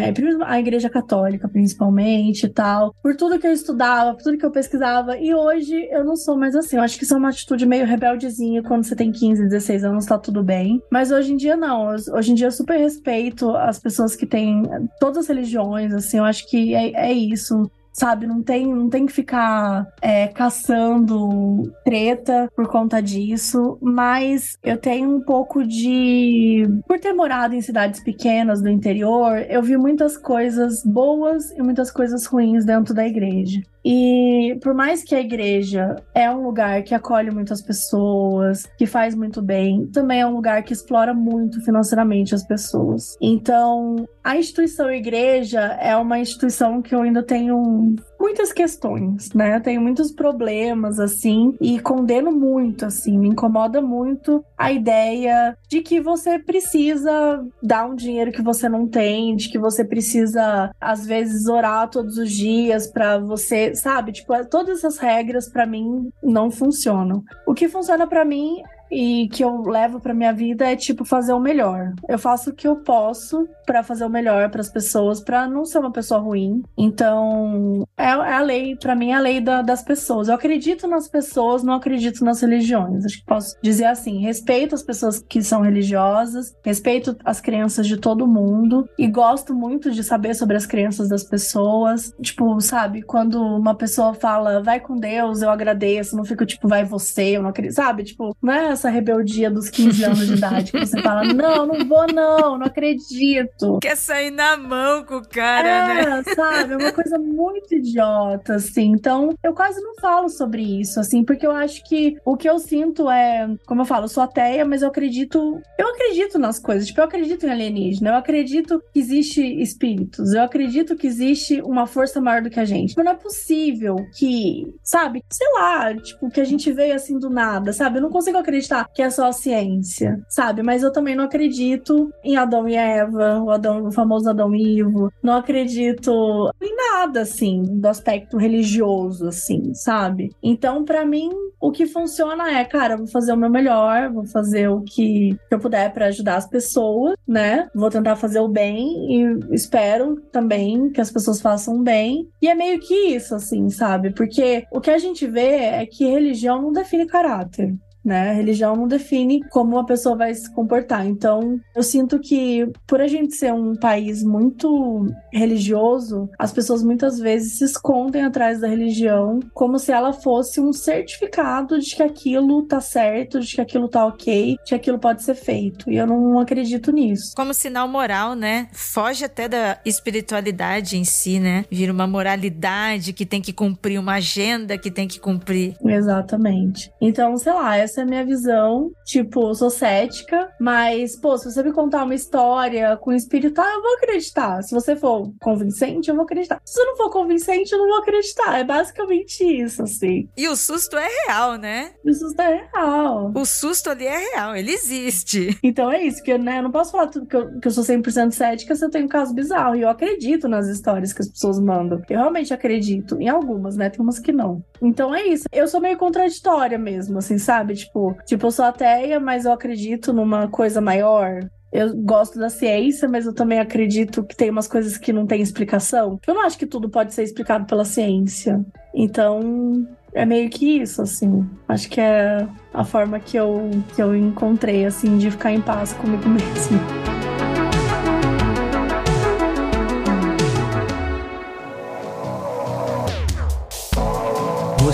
a igreja católica principalmente e tal, por tudo que eu estudava, por tudo que eu pesquisava, e hoje eu não sou mais assim. Eu acho que isso é uma atitude meio rebeldezinha quando você tem 15, 16 anos, tá tudo bem. Mas hoje em dia não. Hoje em dia eu super respeito as pessoas que têm todas as religiões, assim, eu acho que é, é isso sabe? Não tem, não tem que ficar é, caçando treta por conta disso, mas eu tenho um pouco de. Por ter morado em cidades pequenas do interior, eu vi muitas coisas boas e muitas coisas ruins dentro da igreja. E por mais que a igreja é um lugar que acolhe muitas pessoas, que faz muito bem, também é um lugar que explora muito financeiramente as pessoas. Então, a instituição igreja é uma instituição que eu ainda tenho muitas questões, né? Eu tenho muitos problemas, assim, e condeno muito, assim, me incomoda muito a ideia de que você precisa dar um dinheiro que você não tem, de que você precisa, às vezes, orar todos os dias para você, sabe? Tipo, todas essas regras para mim não funcionam. O que funciona para mim e que eu levo para minha vida é tipo fazer o melhor. Eu faço o que eu posso para fazer o melhor para as pessoas, para não ser uma pessoa ruim. Então, é, é a lei, para mim é a lei da, das pessoas. Eu acredito nas pessoas, não acredito nas religiões. Acho que posso dizer assim, respeito as pessoas que são religiosas, respeito as crenças de todo mundo e gosto muito de saber sobre as crenças das pessoas. Tipo, sabe, quando uma pessoa fala vai com Deus, eu agradeço, não fico tipo vai você, eu não acredito, sabe? Tipo, não é essa rebeldia dos 15 anos de idade que você fala, não, não vou não, não acredito. Quer sair na mão com o cara, é, né? sabe? É uma coisa muito idiota, assim. Então, eu quase não falo sobre isso, assim, porque eu acho que o que eu sinto é, como eu falo, eu sou ateia, mas eu acredito, eu acredito nas coisas, tipo, eu acredito em alienígena, eu acredito que existe espíritos, eu acredito que existe uma força maior do que a gente. Mas não é possível que, sabe, sei lá, tipo, que a gente veio assim do nada, sabe? Eu não consigo acreditar acreditar que é só ciência, sabe? Mas eu também não acredito em Adão e Eva, o, Adão, o famoso Adão e Ivo. Não acredito em nada, assim, do aspecto religioso, assim, sabe? Então, para mim, o que funciona é, cara, vou fazer o meu melhor, vou fazer o que, que eu puder para ajudar as pessoas, né? Vou tentar fazer o bem e espero também que as pessoas façam bem. E é meio que isso, assim, sabe? Porque o que a gente vê é que religião não define caráter né? A religião não define como uma pessoa vai se comportar. Então, eu sinto que por a gente ser um país muito religioso, as pessoas muitas vezes se escondem atrás da religião como se ela fosse um certificado de que aquilo tá certo, de que aquilo tá ok, de que aquilo pode ser feito. E eu não acredito nisso. Como sinal moral, né? Foge até da espiritualidade em si, né? Vira uma moralidade que tem que cumprir uma agenda que tem que cumprir. Exatamente. Então, sei lá, essa é a minha visão. Tipo, eu sou cética, mas, pô, se você me contar uma história com espírito, ah, eu vou acreditar. Se você for convincente, eu vou acreditar. Se você não for convincente, eu não vou acreditar. É basicamente isso, assim. E o susto é real, né? O susto é real. O susto ali é real, ele existe. Então é isso, que né, eu não posso falar tudo que eu, que eu sou 100% cética se eu tenho um caso bizarro. E eu acredito nas histórias que as pessoas mandam. Eu realmente acredito. Em algumas, né? Tem umas que não. Então é isso. Eu sou meio contraditória mesmo, assim, sabe? Tipo, tipo, eu sou ateia, mas eu acredito numa coisa maior. Eu gosto da ciência, mas eu também acredito que tem umas coisas que não tem explicação. Eu não acho que tudo pode ser explicado pela ciência. Então, é meio que isso, assim. Acho que é a forma que eu, que eu encontrei, assim, de ficar em paz comigo mesmo.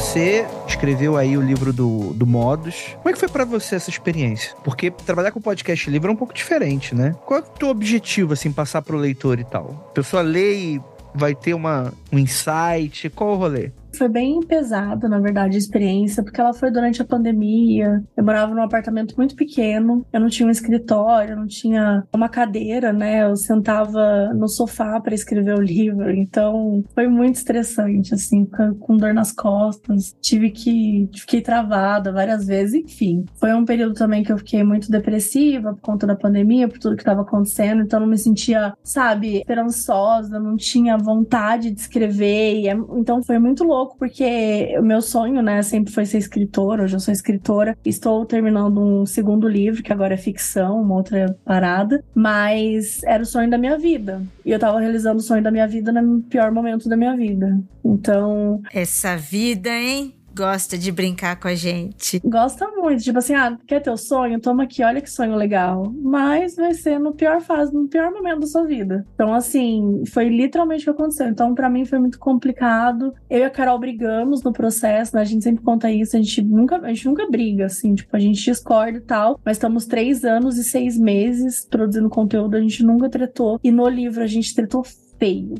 Você escreveu aí o livro do, do Modus. Como é que foi para você essa experiência? Porque trabalhar com podcast livro é um pouco diferente, né? Qual é o teu objetivo, assim, passar pro leitor e tal? A pessoa lê e vai ter uma, um insight? Qual o rolê? Foi bem pesada, na verdade, a experiência, porque ela foi durante a pandemia. Eu morava num apartamento muito pequeno, eu não tinha um escritório, não tinha uma cadeira, né? Eu sentava no sofá para escrever o livro, então foi muito estressante, assim, com dor nas costas. Tive que. Fiquei travada várias vezes, enfim. Foi um período também que eu fiquei muito depressiva por conta da pandemia, por tudo que estava acontecendo, então não me sentia, sabe, esperançosa, não tinha vontade de escrever, é, então foi muito louco louco porque o meu sonho, né, sempre foi ser escritora. Hoje eu sou escritora. Estou terminando um segundo livro, que agora é ficção, uma outra parada. Mas era o sonho da minha vida. E eu tava realizando o sonho da minha vida no pior momento da minha vida. Então. Essa vida, hein? Gosta de brincar com a gente. Gosta muito. Tipo assim, ah, quer teu sonho? Toma aqui, olha que sonho legal. Mas vai ser no pior fase, no pior momento da sua vida. Então, assim, foi literalmente o que aconteceu. Então, para mim foi muito complicado. Eu e a Carol brigamos no processo, né? A gente sempre conta isso, a gente nunca, a gente nunca briga, assim, tipo, a gente discorda e tal. Mas estamos três anos e seis meses produzindo conteúdo, a gente nunca tretou. E no livro a gente tretou feio.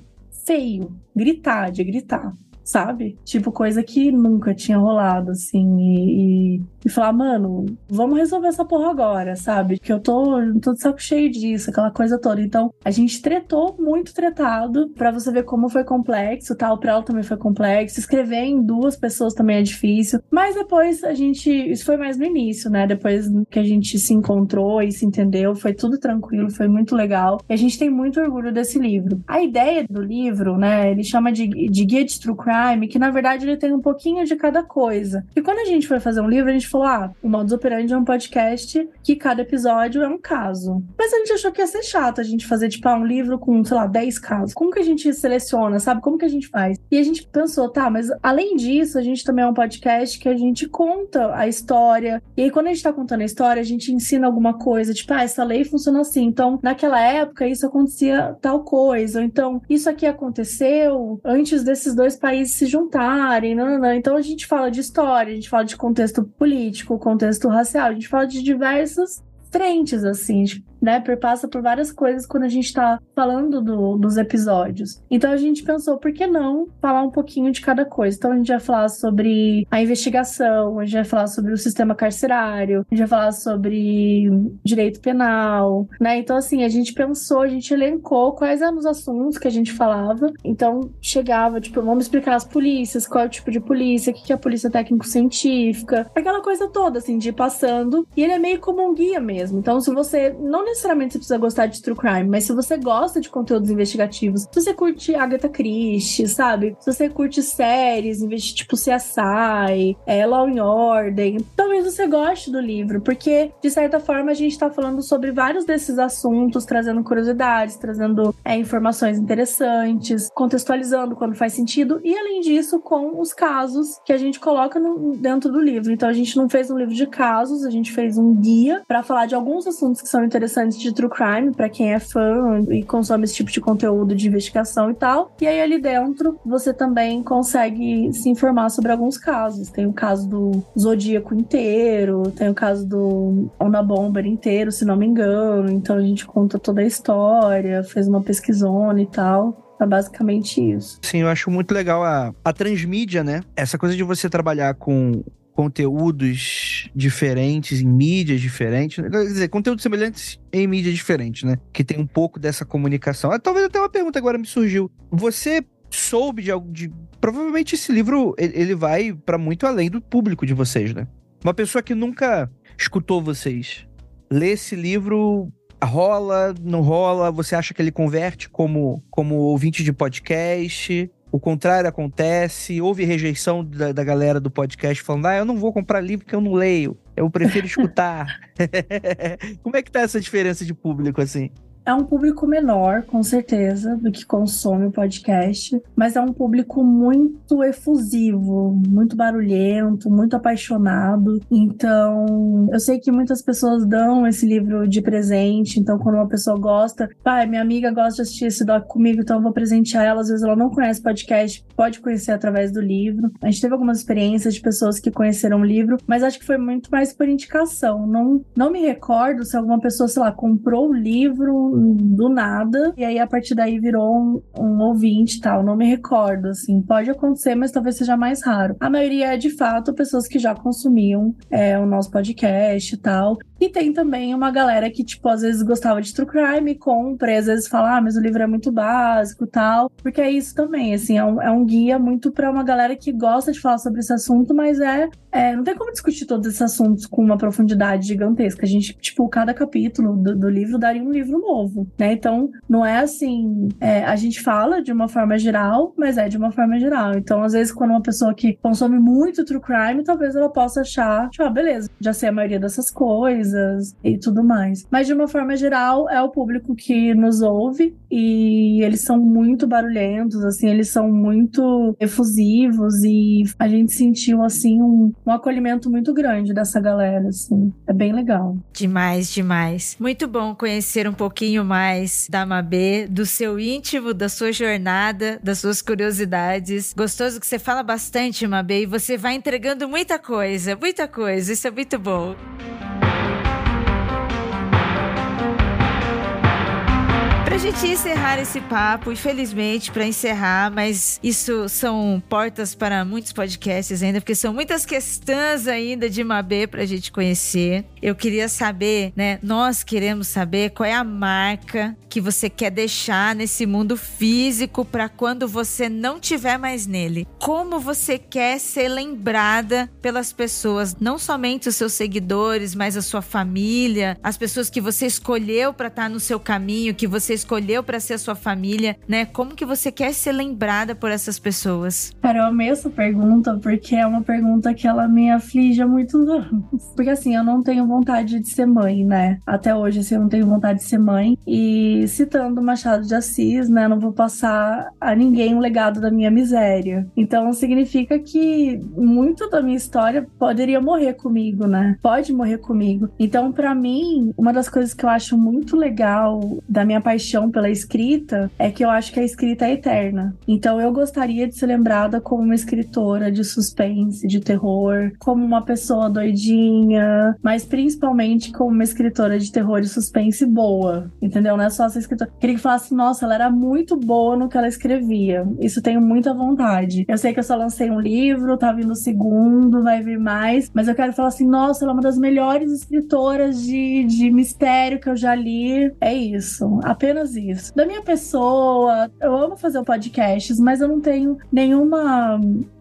Feio. Gritar, de gritar sabe? Tipo, coisa que nunca tinha rolado, assim. E, e, e, falar, mano, vamos resolver essa porra agora, sabe? Que eu tô, tô de saco cheio disso, aquela coisa toda. Então, a gente tretou muito tretado para você ver como foi complexo, tal. Pra ela também foi complexo. Escrever em duas pessoas também é difícil. Mas depois a gente. Isso foi mais no início, né? Depois que a gente se encontrou e se entendeu, foi tudo tranquilo, foi muito legal. E a gente tem muito orgulho desse livro. A ideia do livro, né? Ele chama de, de Guia de True Crime Crime, que na verdade ele tem um pouquinho de cada coisa. E quando a gente foi fazer um livro, a gente falou: ah, o Modus Operandi é um podcast que cada episódio é um caso. Mas a gente achou que ia ser chato a gente fazer, tipo, ah, um livro com, sei lá, 10 casos. Como que a gente seleciona, sabe? Como que a gente faz? E a gente pensou, tá, mas além disso, a gente também é um podcast que a gente conta a história. E aí, quando a gente tá contando a história, a gente ensina alguma coisa, tipo, ah, essa lei funciona assim. Então, naquela época, isso acontecia tal coisa. Ou então, isso aqui aconteceu antes desses dois países se juntarem, não, não, não. Então a gente fala de história, a gente fala de contexto político, contexto racial, a gente fala de diversas frentes, assim, né? Perpassa por várias coisas quando a gente tá falando do, dos episódios. Então a gente pensou, por que não falar um pouquinho de cada coisa? Então a gente vai falar sobre a investigação, a gente vai falar sobre o sistema carcerário, a gente vai falar sobre direito penal, né? Então, assim, a gente pensou, a gente elencou quais eram os assuntos que a gente falava. Então, chegava, tipo, vamos explicar as polícias, qual é o tipo de polícia, o que é a polícia técnico-científica, aquela coisa toda, assim, de ir passando. E ele é meio como um guia mesmo mesmo. Então, se você não necessariamente você precisa gostar de true crime, mas se você gosta de conteúdos investigativos, se você curte Agatha Christie, sabe? Se você curte séries, tipo CSI, é, Law and Order, talvez você goste do livro, porque de certa forma a gente tá falando sobre vários desses assuntos, trazendo curiosidades, trazendo é, informações interessantes, contextualizando quando faz sentido, e além disso, com os casos que a gente coloca no, dentro do livro. Então a gente não fez um livro de casos, a gente fez um guia para falar de alguns assuntos que são interessantes de true crime, para quem é fã e consome esse tipo de conteúdo de investigação e tal. E aí ali dentro você também consegue se informar sobre alguns casos. Tem o caso do Zodíaco inteiro, tem o caso do Ona Bomber inteiro, se não me engano. Então a gente conta toda a história, fez uma pesquisona e tal. É basicamente isso. Sim, eu acho muito legal a, a transmídia, né? Essa coisa de você trabalhar com conteúdos diferentes em mídias diferentes, quer dizer, conteúdos semelhantes em mídias diferentes, né? Que tem um pouco dessa comunicação. Ah, talvez até uma pergunta agora me surgiu. Você soube de algo de provavelmente esse livro ele vai para muito além do público de vocês, né? Uma pessoa que nunca escutou vocês, lê esse livro rola, não rola? Você acha que ele converte como, como ouvinte de podcast? O contrário acontece, houve rejeição da, da galera do podcast falando: ah, eu não vou comprar livro porque eu não leio, eu prefiro escutar. Como é que tá essa diferença de público assim? É um público menor, com certeza, do que consome o podcast, mas é um público muito efusivo, muito barulhento, muito apaixonado. Então, eu sei que muitas pessoas dão esse livro de presente. Então, quando uma pessoa gosta, pai, minha amiga gosta de assistir esse doc comigo, então eu vou presentear ela. Às vezes ela não conhece podcast, pode conhecer através do livro. A gente teve algumas experiências de pessoas que conheceram o livro, mas acho que foi muito mais por indicação. Não, não me recordo se alguma pessoa, sei lá, comprou o livro do nada, e aí a partir daí virou um, um ouvinte e tal. Não me recordo, assim. Pode acontecer, mas talvez seja mais raro. A maioria é, de fato, pessoas que já consumiam é, o nosso podcast e tal. E tem também uma galera que, tipo, às vezes gostava de true crime, compra, e às vezes fala, ah, mas o livro é muito básico tal. Porque é isso também, assim, é um, é um guia muito para uma galera que gosta de falar sobre esse assunto, mas é, é, Não tem como discutir todos esses assuntos com uma profundidade gigantesca. A gente, tipo, cada capítulo do, do livro daria um livro novo, né? Então, não é assim. É, a gente fala de uma forma geral, mas é de uma forma geral. Então, às vezes, quando uma pessoa que consome muito true crime, talvez ela possa achar, tipo, ah, beleza, já sei a maioria dessas coisas e tudo mais. Mas de uma forma geral, é o público que nos ouve e eles são muito barulhentos, assim, eles são muito efusivos e a gente sentiu, assim, um, um acolhimento muito grande dessa galera, assim. É bem legal. Demais, demais. Muito bom conhecer um pouquinho mais da Mabê, do seu íntimo, da sua jornada, das suas curiosidades. Gostoso que você fala bastante, Mabê, e você vai entregando muita coisa, muita coisa. Isso é muito bom. Gente encerrar esse papo, infelizmente, para encerrar, mas isso são portas para muitos podcasts ainda, porque são muitas questões ainda de Mabê pra gente conhecer. Eu queria saber, né? Nós queremos saber qual é a marca que você quer deixar nesse mundo físico para quando você não tiver mais nele. Como você quer ser lembrada pelas pessoas, não somente os seus seguidores, mas a sua família, as pessoas que você escolheu para estar tá no seu caminho, que você escolheu para ser a sua família, né? Como que você quer ser lembrada por essas pessoas? Cara, eu amei essa pergunta porque é uma pergunta que ela me aflige há muitos anos. Porque assim, eu não tenho vontade de ser mãe, né? Até hoje, assim, eu não tenho vontade de ser mãe. E citando Machado de Assis, né? Não vou passar a ninguém o legado da minha miséria. Então significa que muito da minha história poderia morrer comigo, né? Pode morrer comigo. Então, para mim, uma das coisas que eu acho muito legal da minha paixão paixão pela escrita é que eu acho que a escrita é eterna. Então eu gostaria de ser lembrada como uma escritora de suspense, de terror, como uma pessoa doidinha, mas principalmente como uma escritora de terror e suspense boa, entendeu? Não é só essa escritora. Queria que falasse, nossa, ela era muito boa no que ela escrevia. Isso tenho muita vontade. Eu sei que eu só lancei um livro, tá vindo o segundo, vai vir mais, mas eu quero falar assim, nossa, ela é uma das melhores escritoras de, de mistério que eu já li. É isso. Apenas isso. Da minha pessoa, eu amo fazer podcasts, mas eu não tenho nenhuma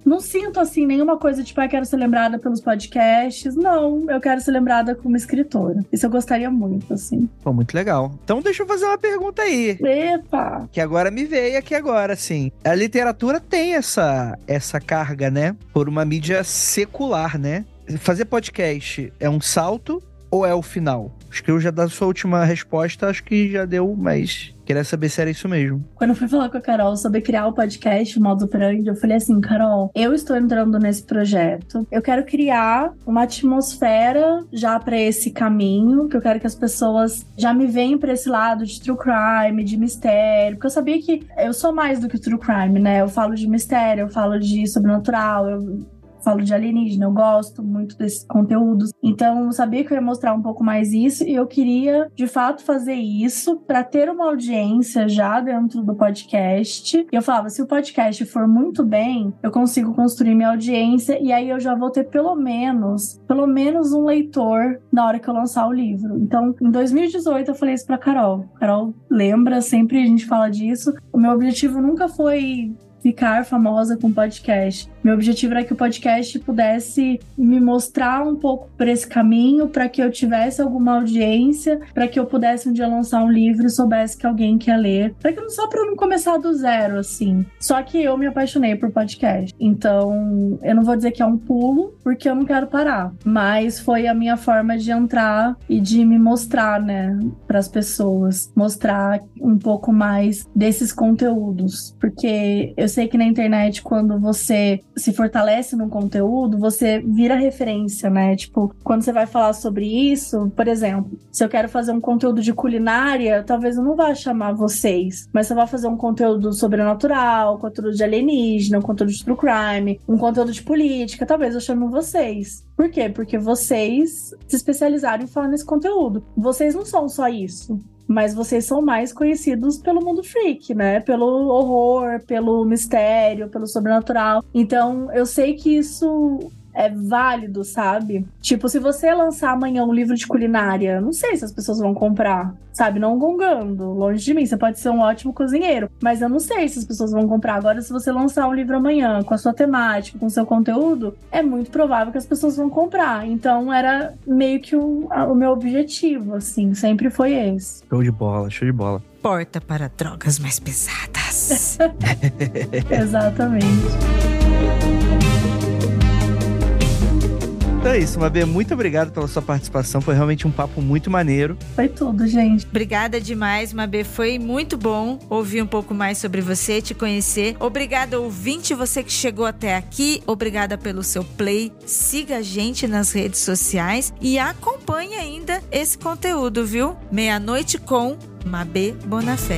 não sinto assim nenhuma coisa tipo, ah, quero ser lembrada pelos podcasts. Não, eu quero ser lembrada como escritora. Isso eu gostaria muito, assim. Pô, muito legal. Então deixa eu fazer uma pergunta aí. Epa! Que agora me veio aqui agora, assim. A literatura tem essa, essa carga, né? Por uma mídia secular, né? Fazer podcast é um salto ou é o final? Acho que eu já da sua última resposta, acho que já deu, mas queria saber se era isso mesmo. Quando eu fui falar com a Carol sobre criar o podcast o Modo Operandi, eu falei assim, Carol, eu estou entrando nesse projeto. Eu quero criar uma atmosfera já para esse caminho, que eu quero que as pessoas já me venham para esse lado de true crime, de mistério, porque eu sabia que eu sou mais do que true crime, né? Eu falo de mistério, eu falo de sobrenatural, eu falo de alienígena, eu gosto muito desses conteúdos. Então, eu sabia que eu ia mostrar um pouco mais isso e eu queria, de fato, fazer isso para ter uma audiência já dentro do podcast. E eu falava, se o podcast for muito bem, eu consigo construir minha audiência e aí eu já vou ter pelo menos, pelo menos um leitor na hora que eu lançar o livro. Então, em 2018 eu falei isso para Carol. Carol lembra, sempre a gente fala disso. O meu objetivo nunca foi ficar famosa com podcast. Meu objetivo era que o podcast pudesse me mostrar um pouco por esse caminho, para que eu tivesse alguma audiência, para que eu pudesse um dia lançar um livro e soubesse que alguém quer ler, para que não só para não começar do zero assim. Só que eu me apaixonei por podcast. Então, eu não vou dizer que é um pulo, porque eu não quero parar, mas foi a minha forma de entrar e de me mostrar, né, para as pessoas, mostrar um pouco mais desses conteúdos, porque eu sei que na internet quando você se fortalece num conteúdo, você vira referência, né? Tipo, quando você vai falar sobre isso, por exemplo, se eu quero fazer um conteúdo de culinária, talvez eu não vá chamar vocês, mas se eu vou fazer um conteúdo sobrenatural, um conteúdo de alienígena, um conteúdo de true crime, um conteúdo de política, talvez eu chame vocês. Por quê? Porque vocês se especializaram em falar nesse conteúdo. Vocês não são só isso mas vocês são mais conhecidos pelo mundo freak, né? Pelo horror, pelo mistério, pelo sobrenatural. Então, eu sei que isso é válido, sabe? Tipo, se você lançar amanhã um livro de culinária, não sei se as pessoas vão comprar, sabe? Não gongando, longe de mim. Você pode ser um ótimo cozinheiro, mas eu não sei se as pessoas vão comprar. Agora, se você lançar um livro amanhã com a sua temática, com o seu conteúdo, é muito provável que as pessoas vão comprar. Então, era meio que o, o meu objetivo, assim, sempre foi esse. Show de bola, show de bola. Porta para drogas mais pesadas. Exatamente. Então é isso, Mabê, muito obrigado pela sua participação. Foi realmente um papo muito maneiro. Foi tudo, gente. Obrigada demais, Mabê. Foi muito bom ouvir um pouco mais sobre você, te conhecer. Obrigada, ouvinte, você que chegou até aqui. Obrigada pelo seu play. Siga a gente nas redes sociais e acompanhe ainda esse conteúdo, viu? Meia-noite com Mabê Bonafé.